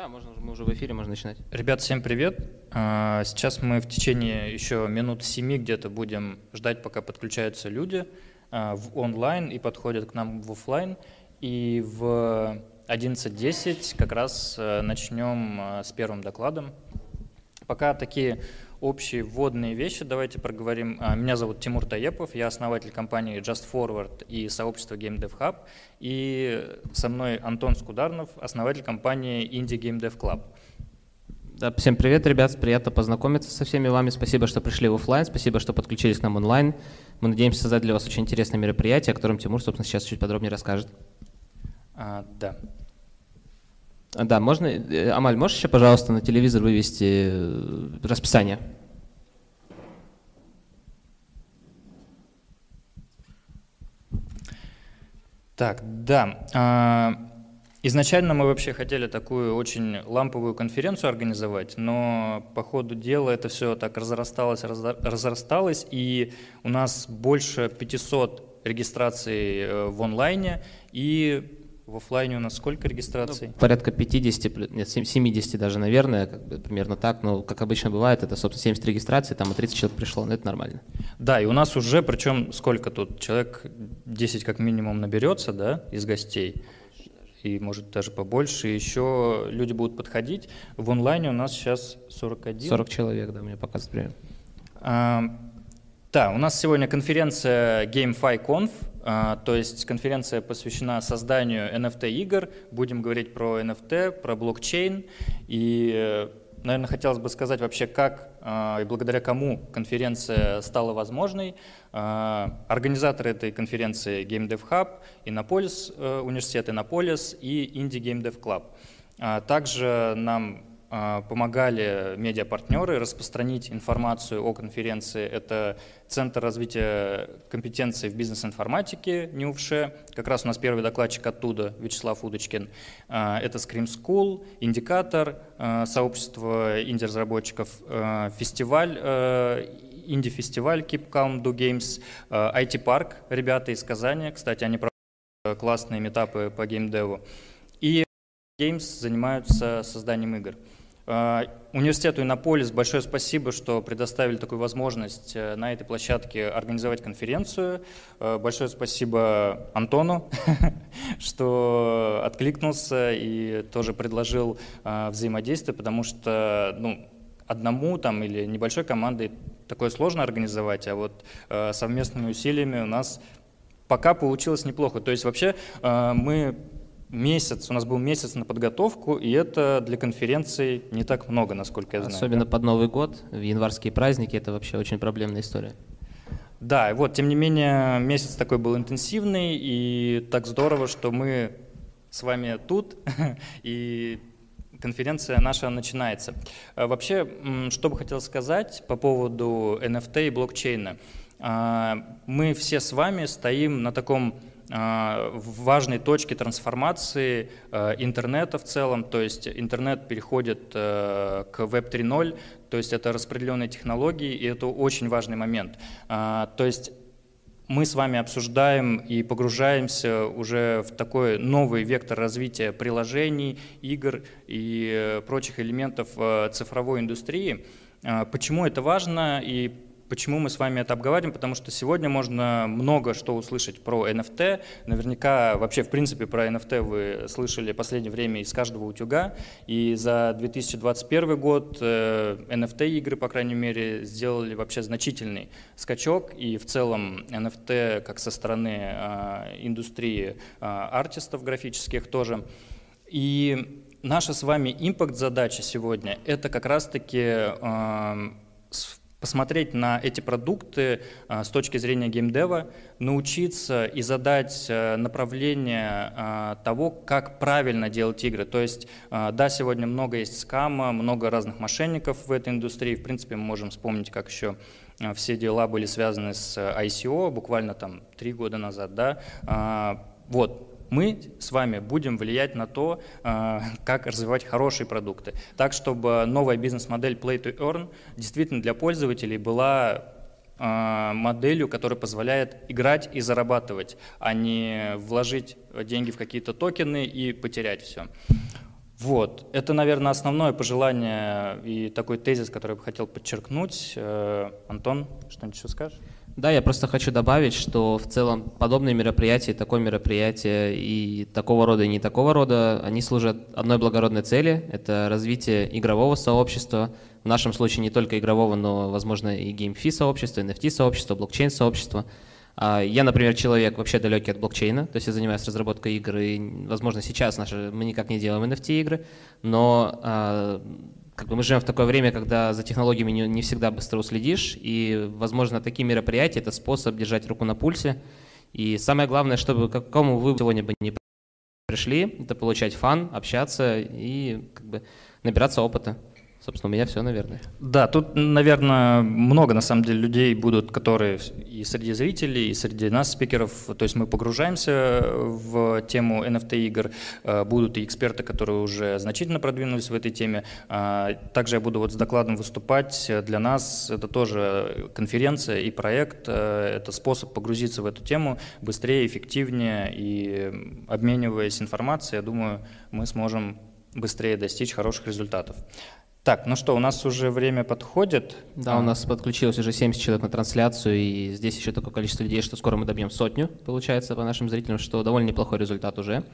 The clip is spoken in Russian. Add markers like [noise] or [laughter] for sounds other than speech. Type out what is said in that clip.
Да, можно, мы уже в эфире, можно начинать. Ребят, всем привет. А, сейчас мы в течение еще минут семи где-то будем ждать, пока подключаются люди а, в онлайн и подходят к нам в офлайн. И в 11.10 как раз а, начнем с первым докладом. Пока такие общие вводные вещи давайте проговорим. А, меня зовут Тимур Таепов, я основатель компании Just Forward и сообщества Game Dev Hub. И со мной Антон Скударнов, основатель компании Indie Game Dev Club. Да, всем привет, ребят, приятно познакомиться со всеми вами. Спасибо, что пришли в офлайн, спасибо, что подключились к нам онлайн. Мы надеемся создать для вас очень интересное мероприятие, о котором Тимур, собственно, сейчас чуть подробнее расскажет. А, да. Да, можно, э, Амаль, можешь еще, пожалуйста, на телевизор вывести э, расписание? Так, да. А, изначально мы вообще хотели такую очень ламповую конференцию организовать, но по ходу дела это все так разрасталось, разрасталось, и у нас больше 500 регистраций э, в онлайне, и в офлайне у нас сколько регистраций? Ну, порядка 50, нет, 70 даже, наверное, как бы примерно так. Но, как обычно бывает, это, собственно, 70 регистраций, там и 30 человек пришло, но это нормально. Да, и у нас уже, причем сколько тут? Человек 10 как минимум наберется, да, из гостей. И может даже побольше. И еще люди будут подходить. В онлайне у нас сейчас 41. 40 человек, да, мне показывает время. А, да, у нас сегодня конференция GameFi Conf, то есть конференция посвящена созданию NFT-игр. Будем говорить про NFT, про блокчейн. И, э, наверное, хотелось бы сказать вообще, как а, и благодаря кому конференция стала возможной. А, организаторы этой конференции Game Dev Hub, Innopolis, э, университет Innopolis и Indie Game Dev Club. Также нам а, помогали медиапартнеры распространить информацию о конференции. Это Центр развития компетенций в бизнес-информатике НИУФШЕ. Как раз у нас первый докладчик оттуда, Вячеслав Удочкин. А, это Scream School, Индикатор, а, сообщество инди-разработчиков, фестиваль инди-фестиваль Keep Calm Do Games, IT-парк, ребята из Казани, кстати, они проводят классные метапы по геймдеву. И Games занимаются созданием игр. А, университету Иннополис большое спасибо, что предоставили такую возможность э, на этой площадке организовать конференцию. Э, большое спасибо Антону, [laughs] что откликнулся и тоже предложил э, взаимодействие, потому что ну, одному там или небольшой командой такое сложно организовать, а вот совместными усилиями у нас пока получилось неплохо. То есть вообще мы месяц, у нас был месяц на подготовку, и это для конференции не так много, насколько я знаю. Особенно под Новый год, в январские праздники, это вообще очень проблемная история. Да, вот, тем не менее, месяц такой был интенсивный, и так здорово, что мы с вами тут, [laughs] и конференция наша начинается. А вообще, что бы хотел сказать по поводу NFT и блокчейна. А, мы все с вами стоим на таком важной точке трансформации а, интернета в целом, то есть интернет переходит э, к Web 3.0, то есть это распределенные технологии, и это очень важный момент. То есть мы с вами обсуждаем и погружаемся уже в такой новый вектор развития приложений, игр и э, прочих элементов э, цифровой индустрии. Почему это важно и Почему мы с вами это обговариваем? Потому что сегодня можно много что услышать про NFT. Наверняка вообще, в принципе, про NFT вы слышали в последнее время из каждого утюга. И за 2021 год NFT-игры, э, по крайней мере, сделали вообще значительный скачок. И в целом NFT, как со стороны э, индустрии э, артистов графических тоже. И наша с вами импакт-задача сегодня – это как раз-таки посмотреть на эти продукты а, с точки зрения геймдева, научиться и задать а, направление а, того, как правильно делать игры. То есть, да, сегодня много есть скама, много разных мошенников в этой индустрии. В принципе, мы можем вспомнить, как еще все дела были связаны с ICO, буквально там три года назад, да. Вот, мы с вами будем влиять на то, а, как развивать хорошие продукты, так, чтобы новая бизнес-модель Play to Earn действительно для пользователей была а, моделью, которая позволяет играть и зарабатывать, а не вложить деньги в какие-то токены и потерять все. Вот, это, наверное, основное пожелание и такой тезис, который я бы хотел подчеркнуть. Э, Антон, что-нибудь еще скажешь? Да, я просто хочу добавить, что в целом подобные мероприятия, такое мероприятие и такого рода, и не такого рода, они служат одной благородной цели – это развитие игрового сообщества, в нашем случае не только игрового, но, возможно, и геймфи сообщества, NFT сообщества, блокчейн сообщества. А, я, например, человек вообще далекий от блокчейна, то есть я занимаюсь разработкой игр, и, возможно, сейчас наши, мы никак не делаем NFT-игры, но а, как бы мы живем в такое время, когда за технологиями не, не всегда быстро уследишь, и, возможно, такие мероприятия – это способ держать руку на пульсе. И самое главное, чтобы к какому вы сегодня бы не пришли, это получать фан, общаться и как бы набираться опыта. Собственно, у меня все, наверное. Да, тут, наверное, много, на самом деле, людей будут, которые и среди зрителей, и среди нас, спикеров, то есть мы погружаемся в тему NFT-игр, э, будут и эксперты, которые уже значительно продвинулись в этой теме. А, также я буду вот с докладом выступать. Для нас это тоже конференция и проект, э, это способ погрузиться в эту тему быстрее, эффективнее и обмениваясь информацией, я думаю, мы сможем быстрее достичь хороших результатов. Так, ну что, у нас уже время подходит. Да, у нас подключилось уже 70 человек на трансляцию, и здесь еще такое количество людей, что скоро мы добьем сотню, получается, по нашим зрителям, что довольно неплохой результат уже.